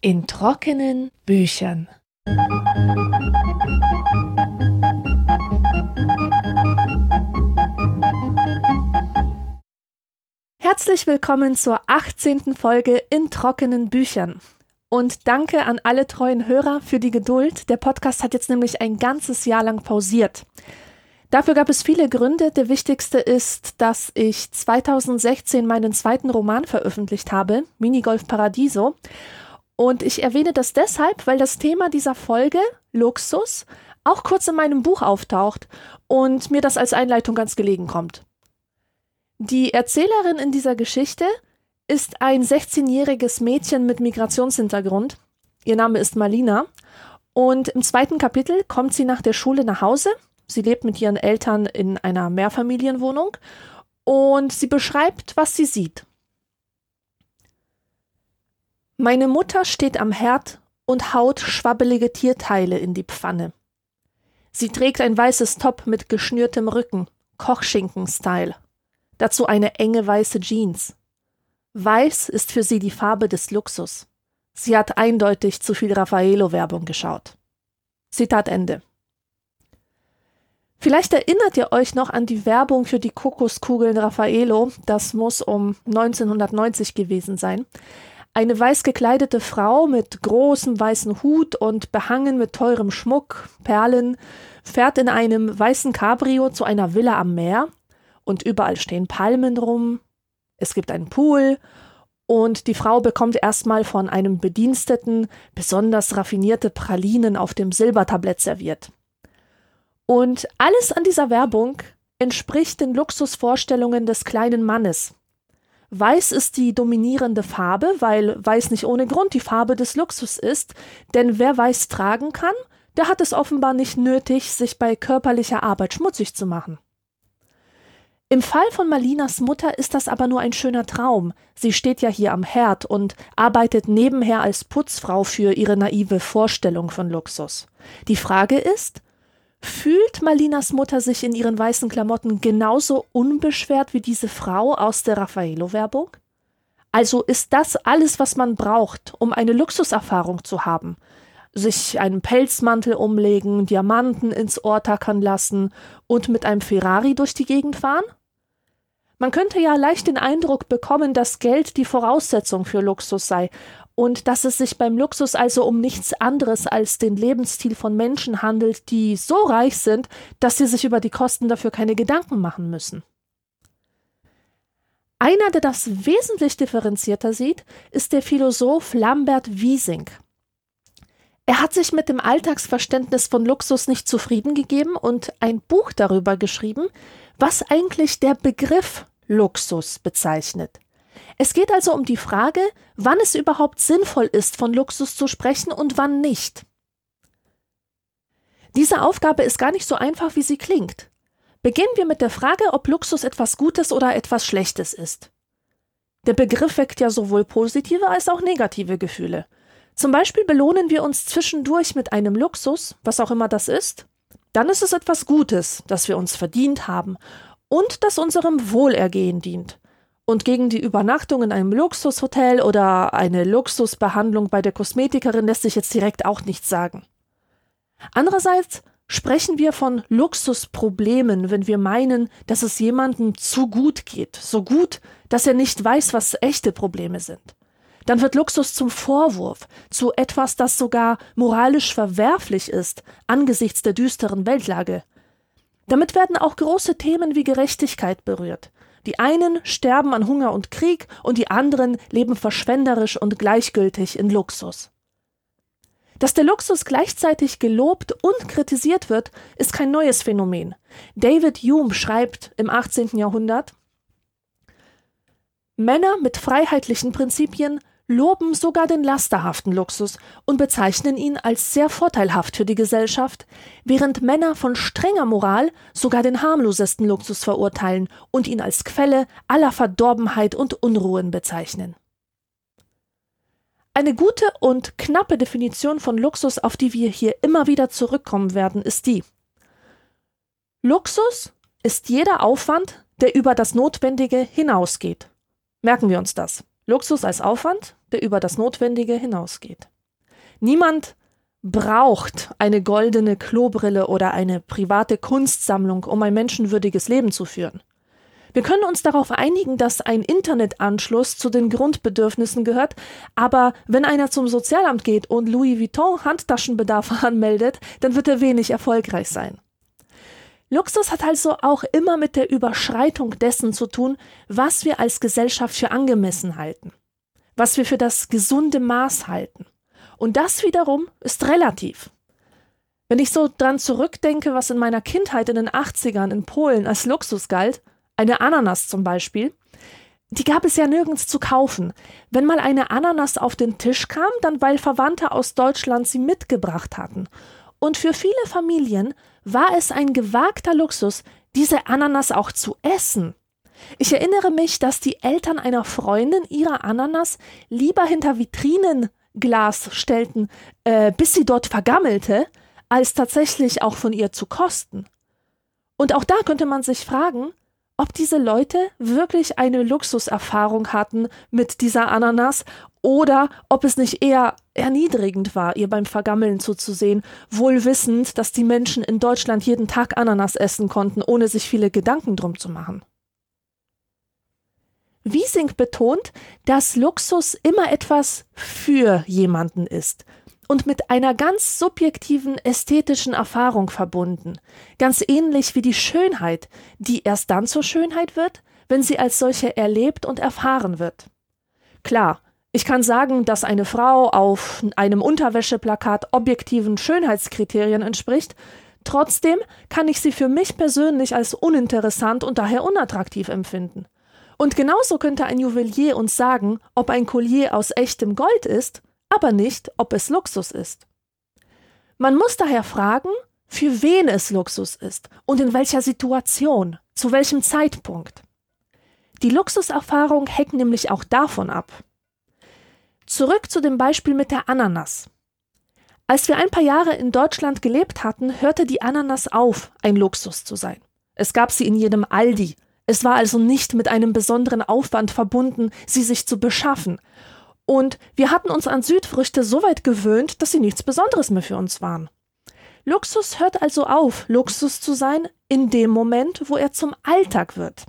In trockenen Büchern. Herzlich willkommen zur 18. Folge in trockenen Büchern. Und danke an alle treuen Hörer für die Geduld. Der Podcast hat jetzt nämlich ein ganzes Jahr lang pausiert. Dafür gab es viele Gründe. Der wichtigste ist, dass ich 2016 meinen zweiten Roman veröffentlicht habe, Minigolf Paradiso. Und ich erwähne das deshalb, weil das Thema dieser Folge, Luxus, auch kurz in meinem Buch auftaucht und mir das als Einleitung ganz gelegen kommt. Die Erzählerin in dieser Geschichte ist ein 16-jähriges Mädchen mit Migrationshintergrund. Ihr Name ist Malina. Und im zweiten Kapitel kommt sie nach der Schule nach Hause. Sie lebt mit ihren Eltern in einer Mehrfamilienwohnung und sie beschreibt, was sie sieht. Meine Mutter steht am Herd und haut schwabbelige Tierteile in die Pfanne. Sie trägt ein weißes Top mit geschnürtem Rücken, Kochschinken-Style. Dazu eine enge weiße Jeans. Weiß ist für sie die Farbe des Luxus. Sie hat eindeutig zu viel Raffaello-Werbung geschaut. Zitat Ende. Vielleicht erinnert ihr euch noch an die Werbung für die Kokoskugeln Raffaello. Das muss um 1990 gewesen sein. Eine weiß gekleidete Frau mit großem weißen Hut und behangen mit teurem Schmuck, Perlen, fährt in einem weißen Cabrio zu einer Villa am Meer und überall stehen Palmen rum, es gibt einen Pool und die Frau bekommt erstmal von einem Bediensteten besonders raffinierte Pralinen auf dem Silbertablett serviert. Und alles an dieser Werbung entspricht den Luxusvorstellungen des kleinen Mannes. Weiß ist die dominierende Farbe, weil Weiß nicht ohne Grund die Farbe des Luxus ist, denn wer Weiß tragen kann, der hat es offenbar nicht nötig, sich bei körperlicher Arbeit schmutzig zu machen. Im Fall von Malinas Mutter ist das aber nur ein schöner Traum. Sie steht ja hier am Herd und arbeitet nebenher als Putzfrau für ihre naive Vorstellung von Luxus. Die Frage ist, fühlt Malinas Mutter sich in ihren weißen Klamotten genauso unbeschwert wie diese Frau aus der Raffaello-Werbung? Also ist das alles, was man braucht, um eine Luxuserfahrung zu haben? sich einen Pelzmantel umlegen, Diamanten ins Ohr tackern lassen und mit einem Ferrari durch die Gegend fahren? Man könnte ja leicht den Eindruck bekommen, dass Geld die Voraussetzung für Luxus sei und dass es sich beim Luxus also um nichts anderes als den Lebensstil von Menschen handelt, die so reich sind, dass sie sich über die Kosten dafür keine Gedanken machen müssen. Einer, der das wesentlich differenzierter sieht, ist der Philosoph Lambert Wiesing. Er hat sich mit dem Alltagsverständnis von Luxus nicht zufrieden gegeben und ein Buch darüber geschrieben, was eigentlich der Begriff Luxus bezeichnet. Es geht also um die Frage, wann es überhaupt sinnvoll ist, von Luxus zu sprechen und wann nicht. Diese Aufgabe ist gar nicht so einfach, wie sie klingt. Beginnen wir mit der Frage, ob Luxus etwas Gutes oder etwas Schlechtes ist. Der Begriff weckt ja sowohl positive als auch negative Gefühle. Zum Beispiel belohnen wir uns zwischendurch mit einem Luxus, was auch immer das ist, dann ist es etwas Gutes, das wir uns verdient haben und das unserem Wohlergehen dient. Und gegen die Übernachtung in einem Luxushotel oder eine Luxusbehandlung bei der Kosmetikerin lässt sich jetzt direkt auch nichts sagen. Andererseits sprechen wir von Luxusproblemen, wenn wir meinen, dass es jemandem zu gut geht, so gut, dass er nicht weiß, was echte Probleme sind. Dann wird Luxus zum Vorwurf, zu etwas, das sogar moralisch verwerflich ist, angesichts der düsteren Weltlage. Damit werden auch große Themen wie Gerechtigkeit berührt. Die einen sterben an Hunger und Krieg und die anderen leben verschwenderisch und gleichgültig in Luxus. Dass der Luxus gleichzeitig gelobt und kritisiert wird, ist kein neues Phänomen. David Hume schreibt im 18. Jahrhundert Männer mit freiheitlichen Prinzipien loben sogar den lasterhaften Luxus und bezeichnen ihn als sehr vorteilhaft für die Gesellschaft, während Männer von strenger Moral sogar den harmlosesten Luxus verurteilen und ihn als Quelle aller Verdorbenheit und Unruhen bezeichnen. Eine gute und knappe Definition von Luxus, auf die wir hier immer wieder zurückkommen werden, ist die Luxus ist jeder Aufwand, der über das Notwendige hinausgeht. Merken wir uns das. Luxus als Aufwand, der über das Notwendige hinausgeht. Niemand braucht eine goldene Klobrille oder eine private Kunstsammlung, um ein menschenwürdiges Leben zu führen. Wir können uns darauf einigen, dass ein Internetanschluss zu den Grundbedürfnissen gehört, aber wenn einer zum Sozialamt geht und Louis Vuitton Handtaschenbedarf anmeldet, dann wird er wenig erfolgreich sein. Luxus hat also auch immer mit der Überschreitung dessen zu tun, was wir als Gesellschaft für angemessen halten, was wir für das gesunde Maß halten. Und das wiederum ist relativ. Wenn ich so dran zurückdenke, was in meiner Kindheit in den 80ern in Polen als Luxus galt, eine Ananas zum Beispiel, die gab es ja nirgends zu kaufen. Wenn mal eine Ananas auf den Tisch kam, dann weil Verwandte aus Deutschland sie mitgebracht hatten. Und für viele Familien war es ein gewagter Luxus, diese Ananas auch zu essen. Ich erinnere mich, dass die Eltern einer Freundin ihre Ananas lieber hinter Vitrinenglas stellten, äh, bis sie dort vergammelte, als tatsächlich auch von ihr zu kosten. Und auch da könnte man sich fragen, ob diese Leute wirklich eine Luxuserfahrung hatten mit dieser Ananas oder ob es nicht eher erniedrigend war, ihr beim Vergammeln zuzusehen, wohl wissend, dass die Menschen in Deutschland jeden Tag Ananas essen konnten, ohne sich viele Gedanken drum zu machen. Wiesing betont, dass Luxus immer etwas für jemanden ist, und mit einer ganz subjektiven ästhetischen Erfahrung verbunden, ganz ähnlich wie die Schönheit, die erst dann zur Schönheit wird, wenn sie als solche erlebt und erfahren wird. Klar, ich kann sagen, dass eine Frau auf einem Unterwäscheplakat objektiven Schönheitskriterien entspricht, trotzdem kann ich sie für mich persönlich als uninteressant und daher unattraktiv empfinden. Und genauso könnte ein Juwelier uns sagen, ob ein Collier aus echtem Gold ist aber nicht, ob es Luxus ist. Man muss daher fragen, für wen es Luxus ist und in welcher Situation, zu welchem Zeitpunkt. Die Luxuserfahrung hängt nämlich auch davon ab. Zurück zu dem Beispiel mit der Ananas. Als wir ein paar Jahre in Deutschland gelebt hatten, hörte die Ananas auf, ein Luxus zu sein. Es gab sie in jedem Aldi. Es war also nicht mit einem besonderen Aufwand verbunden, sie sich zu beschaffen, und wir hatten uns an Südfrüchte so weit gewöhnt, dass sie nichts Besonderes mehr für uns waren. Luxus hört also auf, Luxus zu sein, in dem Moment, wo er zum Alltag wird.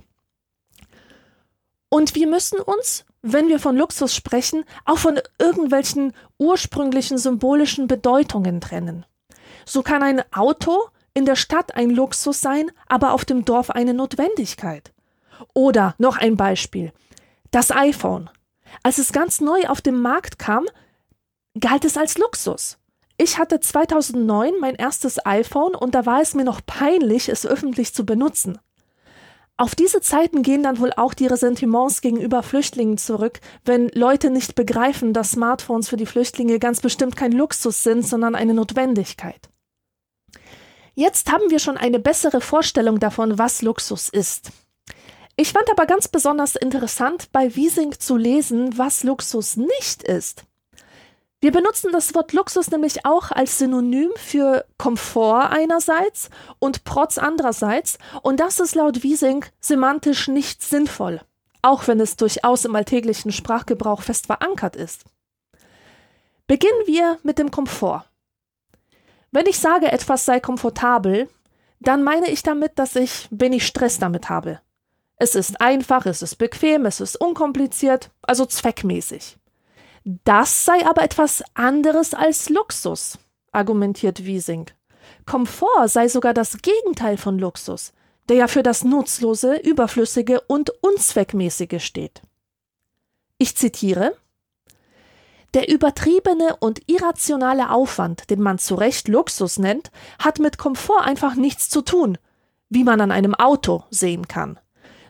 Und wir müssen uns, wenn wir von Luxus sprechen, auch von irgendwelchen ursprünglichen symbolischen Bedeutungen trennen. So kann ein Auto in der Stadt ein Luxus sein, aber auf dem Dorf eine Notwendigkeit. Oder noch ein Beispiel. Das iPhone. Als es ganz neu auf den Markt kam, galt es als Luxus. Ich hatte 2009 mein erstes iPhone und da war es mir noch peinlich, es öffentlich zu benutzen. Auf diese Zeiten gehen dann wohl auch die Ressentiments gegenüber Flüchtlingen zurück, wenn Leute nicht begreifen, dass Smartphones für die Flüchtlinge ganz bestimmt kein Luxus sind, sondern eine Notwendigkeit. Jetzt haben wir schon eine bessere Vorstellung davon, was Luxus ist. Ich fand aber ganz besonders interessant, bei Wiesing zu lesen, was Luxus nicht ist. Wir benutzen das Wort Luxus nämlich auch als Synonym für Komfort einerseits und Protz andererseits, und das ist laut Wiesing semantisch nicht sinnvoll, auch wenn es durchaus im alltäglichen Sprachgebrauch fest verankert ist. Beginnen wir mit dem Komfort. Wenn ich sage, etwas sei komfortabel, dann meine ich damit, dass ich wenig Stress damit habe. Es ist einfach, es ist bequem, es ist unkompliziert, also zweckmäßig. Das sei aber etwas anderes als Luxus, argumentiert Wiesing. Komfort sei sogar das Gegenteil von Luxus, der ja für das Nutzlose, Überflüssige und Unzweckmäßige steht. Ich zitiere Der übertriebene und irrationale Aufwand, den man zu Recht Luxus nennt, hat mit Komfort einfach nichts zu tun, wie man an einem Auto sehen kann.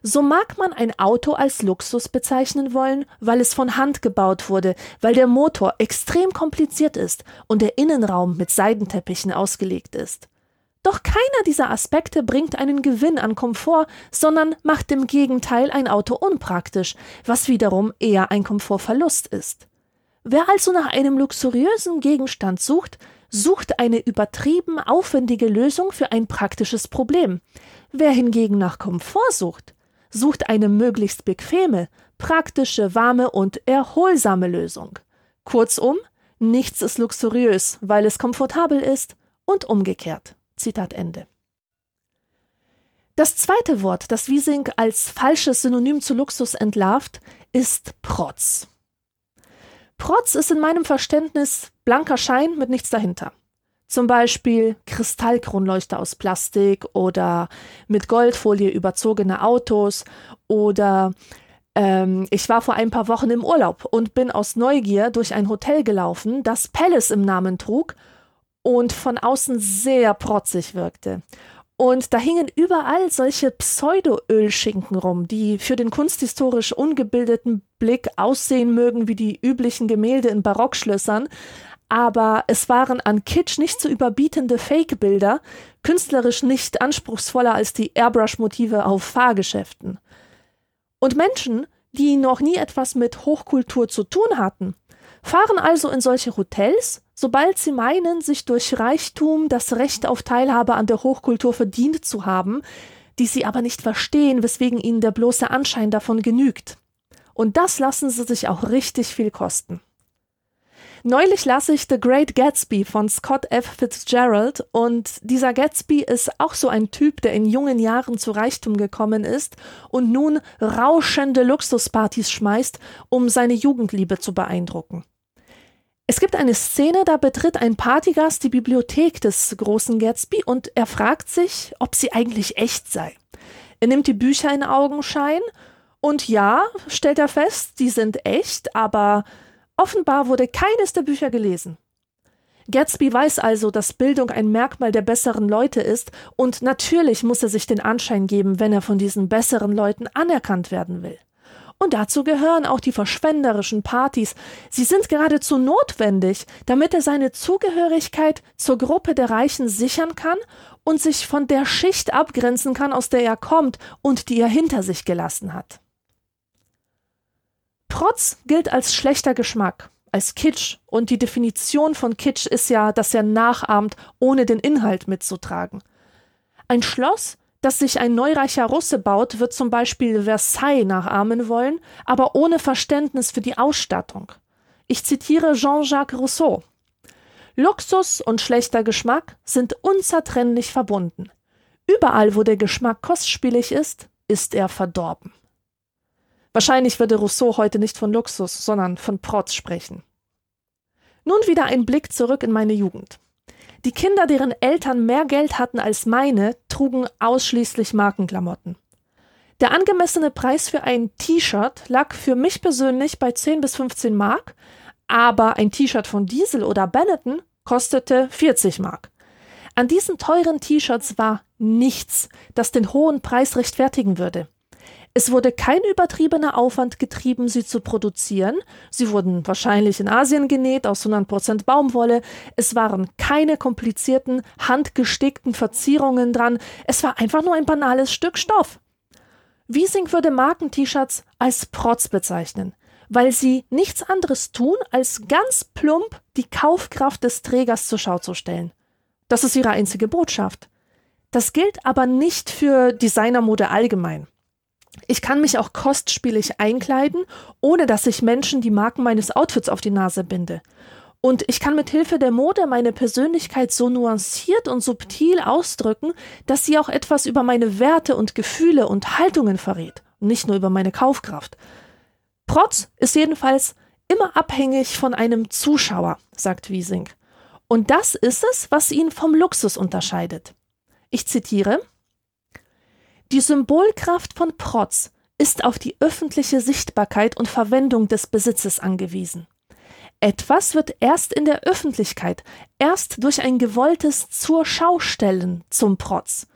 So mag man ein Auto als Luxus bezeichnen wollen, weil es von Hand gebaut wurde, weil der Motor extrem kompliziert ist und der Innenraum mit Seidenteppichen ausgelegt ist. Doch keiner dieser Aspekte bringt einen Gewinn an Komfort, sondern macht im Gegenteil ein Auto unpraktisch, was wiederum eher ein Komfortverlust ist. Wer also nach einem luxuriösen Gegenstand sucht, sucht eine übertrieben aufwendige Lösung für ein praktisches Problem. Wer hingegen nach Komfort sucht, sucht eine möglichst bequeme, praktische, warme und erholsame Lösung. Kurzum, nichts ist luxuriös, weil es komfortabel ist und umgekehrt. Zitat Ende. Das zweite Wort, das Wiesing als falsches Synonym zu Luxus entlarvt, ist Protz. Protz ist in meinem Verständnis blanker Schein mit nichts dahinter. Zum Beispiel Kristallkronleuchter aus Plastik oder mit Goldfolie überzogene Autos oder ähm, ich war vor ein paar Wochen im Urlaub und bin aus Neugier durch ein Hotel gelaufen, das Palace im Namen trug und von außen sehr protzig wirkte. Und da hingen überall solche Pseudo-Ölschinken rum, die für den kunsthistorisch ungebildeten Blick aussehen mögen wie die üblichen Gemälde in Barockschlössern, aber es waren an Kitsch nicht zu überbietende Fake-Bilder, künstlerisch nicht anspruchsvoller als die Airbrush-Motive auf Fahrgeschäften. Und Menschen, die noch nie etwas mit Hochkultur zu tun hatten, fahren also in solche Hotels, sobald sie meinen, sich durch Reichtum das Recht auf Teilhabe an der Hochkultur verdient zu haben, die sie aber nicht verstehen, weswegen ihnen der bloße Anschein davon genügt. Und das lassen sie sich auch richtig viel kosten. Neulich las ich The Great Gatsby von Scott F. Fitzgerald und dieser Gatsby ist auch so ein Typ, der in jungen Jahren zu Reichtum gekommen ist und nun rauschende Luxuspartys schmeißt, um seine Jugendliebe zu beeindrucken. Es gibt eine Szene, da betritt ein Partygast die Bibliothek des großen Gatsby und er fragt sich, ob sie eigentlich echt sei. Er nimmt die Bücher in Augenschein und ja, stellt er fest, die sind echt, aber Offenbar wurde keines der Bücher gelesen. Gatsby weiß also, dass Bildung ein Merkmal der besseren Leute ist, und natürlich muss er sich den Anschein geben, wenn er von diesen besseren Leuten anerkannt werden will. Und dazu gehören auch die verschwenderischen Partys. Sie sind geradezu notwendig, damit er seine Zugehörigkeit zur Gruppe der Reichen sichern kann und sich von der Schicht abgrenzen kann, aus der er kommt und die er hinter sich gelassen hat. Protz gilt als schlechter Geschmack, als Kitsch, und die Definition von Kitsch ist ja, dass er nachahmt, ohne den Inhalt mitzutragen. Ein Schloss, das sich ein neureicher Russe baut, wird zum Beispiel Versailles nachahmen wollen, aber ohne Verständnis für die Ausstattung. Ich zitiere Jean-Jacques Rousseau. Luxus und schlechter Geschmack sind unzertrennlich verbunden. Überall, wo der Geschmack kostspielig ist, ist er verdorben. Wahrscheinlich würde Rousseau heute nicht von Luxus, sondern von Protz sprechen. Nun wieder ein Blick zurück in meine Jugend. Die Kinder, deren Eltern mehr Geld hatten als meine, trugen ausschließlich Markenklamotten. Der angemessene Preis für ein T-Shirt lag für mich persönlich bei 10 bis 15 Mark, aber ein T-Shirt von Diesel oder Benetton kostete 40 Mark. An diesen teuren T-Shirts war nichts, das den hohen Preis rechtfertigen würde. Es wurde kein übertriebener Aufwand getrieben, sie zu produzieren. Sie wurden wahrscheinlich in Asien genäht aus 100% Baumwolle. Es waren keine komplizierten, handgestickten Verzierungen dran. Es war einfach nur ein banales Stück Stoff. Wiesing würde Marken-T-Shirts als Protz bezeichnen, weil sie nichts anderes tun, als ganz plump die Kaufkraft des Trägers zur Schau zu stellen. Das ist ihre einzige Botschaft. Das gilt aber nicht für Designermode allgemein. Ich kann mich auch kostspielig einkleiden, ohne dass ich Menschen die Marken meines Outfits auf die Nase binde. Und ich kann mit Hilfe der Mode meine Persönlichkeit so nuanciert und subtil ausdrücken, dass sie auch etwas über meine Werte und Gefühle und Haltungen verrät, nicht nur über meine Kaufkraft. Protz ist jedenfalls immer abhängig von einem Zuschauer, sagt Wiesing. Und das ist es, was ihn vom Luxus unterscheidet. Ich zitiere die Symbolkraft von Protz ist auf die öffentliche Sichtbarkeit und Verwendung des Besitzes angewiesen. Etwas wird erst in der Öffentlichkeit, erst durch ein gewolltes Zur-Schau-Stellen zum Protz.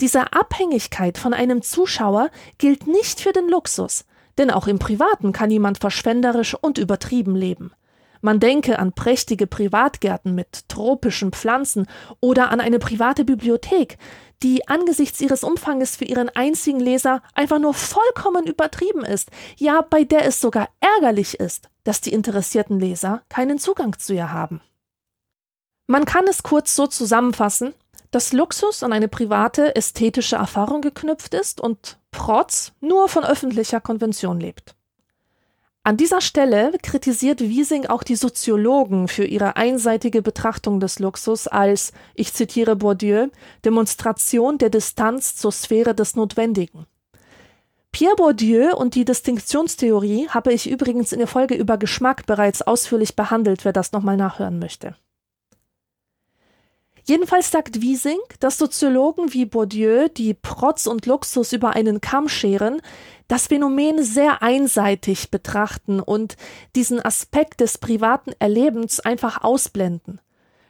Diese Abhängigkeit von einem Zuschauer gilt nicht für den Luxus, denn auch im Privaten kann jemand verschwenderisch und übertrieben leben. Man denke an prächtige Privatgärten mit tropischen Pflanzen oder an eine private Bibliothek, die angesichts ihres Umfanges für ihren einzigen Leser einfach nur vollkommen übertrieben ist, ja bei der es sogar ärgerlich ist, dass die interessierten Leser keinen Zugang zu ihr haben. Man kann es kurz so zusammenfassen, dass Luxus an eine private ästhetische Erfahrung geknüpft ist und Protz nur von öffentlicher Konvention lebt. An dieser Stelle kritisiert Wiesing auch die Soziologen für ihre einseitige Betrachtung des Luxus als, ich zitiere Bourdieu, Demonstration der Distanz zur Sphäre des Notwendigen. Pierre Bourdieu und die Distinktionstheorie habe ich übrigens in der Folge über Geschmack bereits ausführlich behandelt, wer das nochmal nachhören möchte. Jedenfalls sagt Wiesing, dass Soziologen wie Bourdieu, die Protz und Luxus über einen Kamm scheren, das Phänomen sehr einseitig betrachten und diesen Aspekt des privaten Erlebens einfach ausblenden.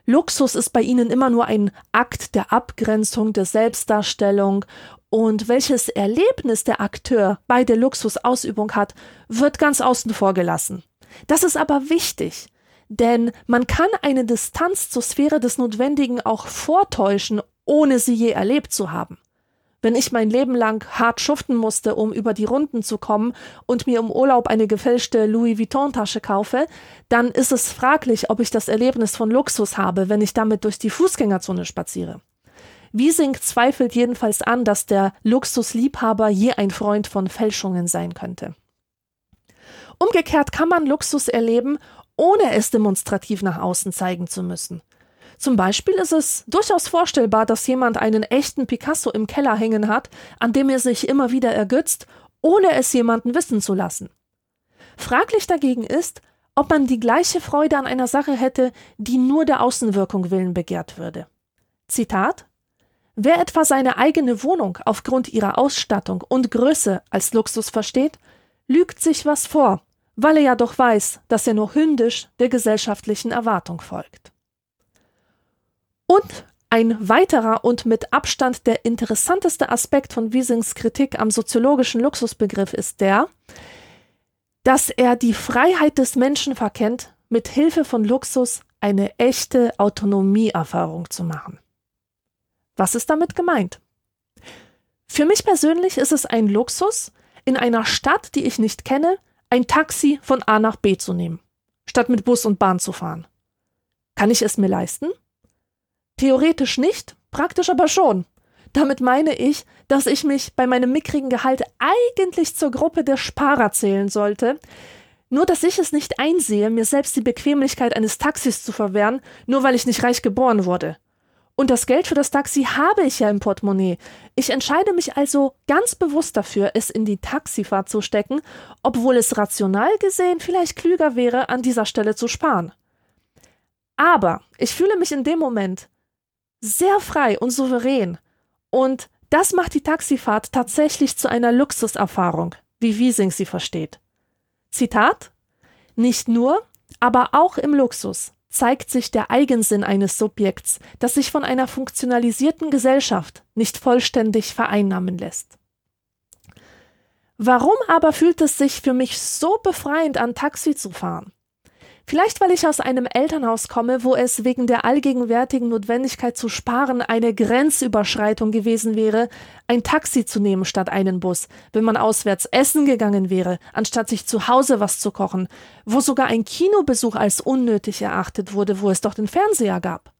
Luxus ist bei ihnen immer nur ein Akt der Abgrenzung, der Selbstdarstellung und welches Erlebnis der Akteur bei der Luxusausübung hat, wird ganz außen vor gelassen. Das ist aber wichtig, denn man kann eine Distanz zur Sphäre des Notwendigen auch vortäuschen, ohne sie je erlebt zu haben. Wenn ich mein Leben lang hart schuften musste, um über die Runden zu kommen und mir im Urlaub eine gefälschte Louis Vuitton-Tasche kaufe, dann ist es fraglich, ob ich das Erlebnis von Luxus habe, wenn ich damit durch die Fußgängerzone spaziere. Wiesing zweifelt jedenfalls an, dass der Luxusliebhaber je ein Freund von Fälschungen sein könnte. Umgekehrt kann man Luxus erleben, ohne es demonstrativ nach außen zeigen zu müssen. Zum Beispiel ist es durchaus vorstellbar, dass jemand einen echten Picasso im Keller hängen hat, an dem er sich immer wieder ergötzt, ohne es jemanden wissen zu lassen. Fraglich dagegen ist, ob man die gleiche Freude an einer Sache hätte, die nur der Außenwirkung willen begehrt würde. Zitat Wer etwa seine eigene Wohnung aufgrund ihrer Ausstattung und Größe als Luxus versteht, lügt sich was vor, weil er ja doch weiß, dass er nur hündisch der gesellschaftlichen Erwartung folgt. Und ein weiterer und mit Abstand der interessanteste Aspekt von Wiesings Kritik am soziologischen Luxusbegriff ist der, dass er die Freiheit des Menschen verkennt, mit Hilfe von Luxus eine echte Autonomieerfahrung zu machen. Was ist damit gemeint? Für mich persönlich ist es ein Luxus, in einer Stadt, die ich nicht kenne, ein Taxi von A nach B zu nehmen, statt mit Bus und Bahn zu fahren. Kann ich es mir leisten? Theoretisch nicht, praktisch aber schon. Damit meine ich, dass ich mich bei meinem mickrigen Gehalt eigentlich zur Gruppe der Sparer zählen sollte, nur dass ich es nicht einsehe, mir selbst die Bequemlichkeit eines Taxis zu verwehren, nur weil ich nicht reich geboren wurde. Und das Geld für das Taxi habe ich ja im Portemonnaie. Ich entscheide mich also ganz bewusst dafür, es in die Taxifahrt zu stecken, obwohl es rational gesehen vielleicht klüger wäre, an dieser Stelle zu sparen. Aber ich fühle mich in dem Moment sehr frei und souverän. Und das macht die Taxifahrt tatsächlich zu einer Luxuserfahrung, wie Wiesing sie versteht. Zitat Nicht nur, aber auch im Luxus zeigt sich der Eigensinn eines Subjekts, das sich von einer funktionalisierten Gesellschaft nicht vollständig vereinnahmen lässt. Warum aber fühlt es sich für mich so befreiend an, Taxi zu fahren? Vielleicht, weil ich aus einem Elternhaus komme, wo es wegen der allgegenwärtigen Notwendigkeit zu sparen eine Grenzüberschreitung gewesen wäre, ein Taxi zu nehmen statt einen Bus, wenn man auswärts essen gegangen wäre, anstatt sich zu Hause was zu kochen, wo sogar ein Kinobesuch als unnötig erachtet wurde, wo es doch den Fernseher gab.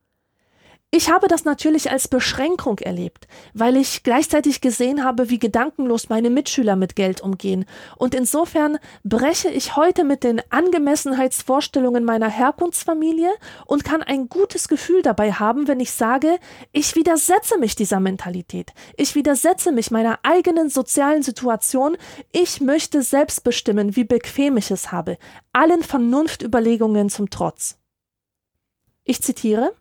Ich habe das natürlich als Beschränkung erlebt, weil ich gleichzeitig gesehen habe, wie gedankenlos meine Mitschüler mit Geld umgehen. Und insofern breche ich heute mit den Angemessenheitsvorstellungen meiner Herkunftsfamilie und kann ein gutes Gefühl dabei haben, wenn ich sage, ich widersetze mich dieser Mentalität. Ich widersetze mich meiner eigenen sozialen Situation. Ich möchte selbst bestimmen, wie bequem ich es habe. Allen Vernunftüberlegungen zum Trotz. Ich zitiere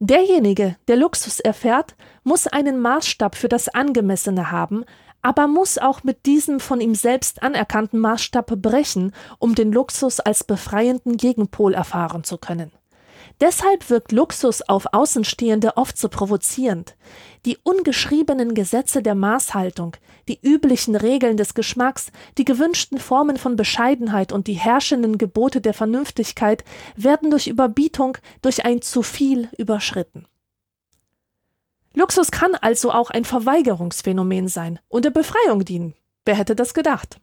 Derjenige, der Luxus erfährt, muss einen Maßstab für das Angemessene haben, aber muss auch mit diesem von ihm selbst anerkannten Maßstab brechen, um den Luxus als befreienden Gegenpol erfahren zu können. Deshalb wirkt Luxus auf Außenstehende oft so provozierend. Die ungeschriebenen Gesetze der Maßhaltung, die üblichen Regeln des Geschmacks, die gewünschten Formen von Bescheidenheit und die herrschenden Gebote der Vernünftigkeit werden durch Überbietung, durch ein zu viel überschritten. Luxus kann also auch ein Verweigerungsphänomen sein und der Befreiung dienen. Wer hätte das gedacht?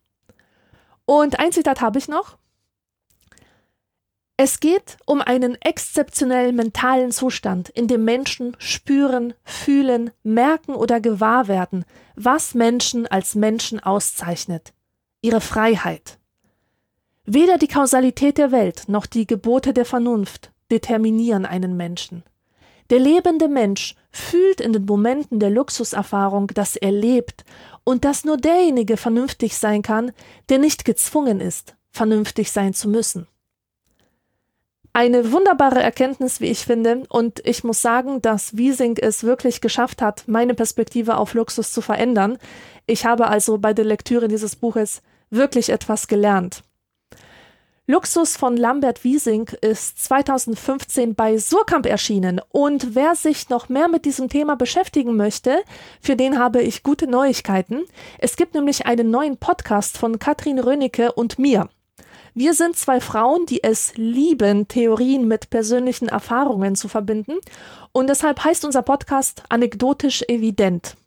Und ein Zitat habe ich noch. Es geht um einen exzeptionellen mentalen Zustand, in dem Menschen spüren, fühlen, merken oder gewahr werden, was Menschen als Menschen auszeichnet. Ihre Freiheit. Weder die Kausalität der Welt noch die Gebote der Vernunft determinieren einen Menschen. Der lebende Mensch fühlt in den Momenten der Luxuserfahrung, dass er lebt und dass nur derjenige vernünftig sein kann, der nicht gezwungen ist, vernünftig sein zu müssen. Eine wunderbare Erkenntnis, wie ich finde, und ich muss sagen, dass Wiesing es wirklich geschafft hat, meine Perspektive auf Luxus zu verändern. Ich habe also bei der Lektüre dieses Buches wirklich etwas gelernt. Luxus von Lambert Wiesing ist 2015 bei Surkamp erschienen und wer sich noch mehr mit diesem Thema beschäftigen möchte, für den habe ich gute Neuigkeiten. Es gibt nämlich einen neuen Podcast von Katrin Rönicke und mir. Wir sind zwei Frauen, die es lieben, Theorien mit persönlichen Erfahrungen zu verbinden. Und deshalb heißt unser Podcast anekdotisch evident.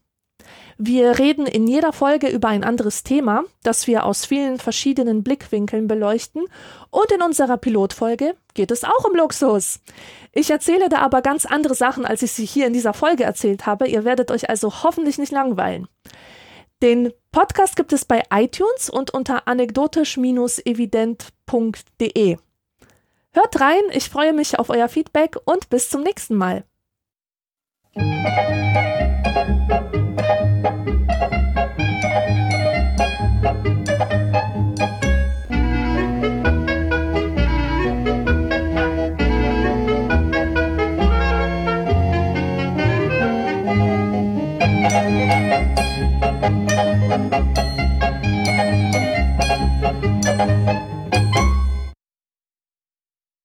Wir reden in jeder Folge über ein anderes Thema, das wir aus vielen verschiedenen Blickwinkeln beleuchten. Und in unserer Pilotfolge geht es auch um Luxus. Ich erzähle da aber ganz andere Sachen, als ich sie hier in dieser Folge erzählt habe. Ihr werdet euch also hoffentlich nicht langweilen. Den Podcast gibt es bei iTunes und unter anekdotisch-evident.de. Hört rein, ich freue mich auf euer Feedback und bis zum nächsten Mal.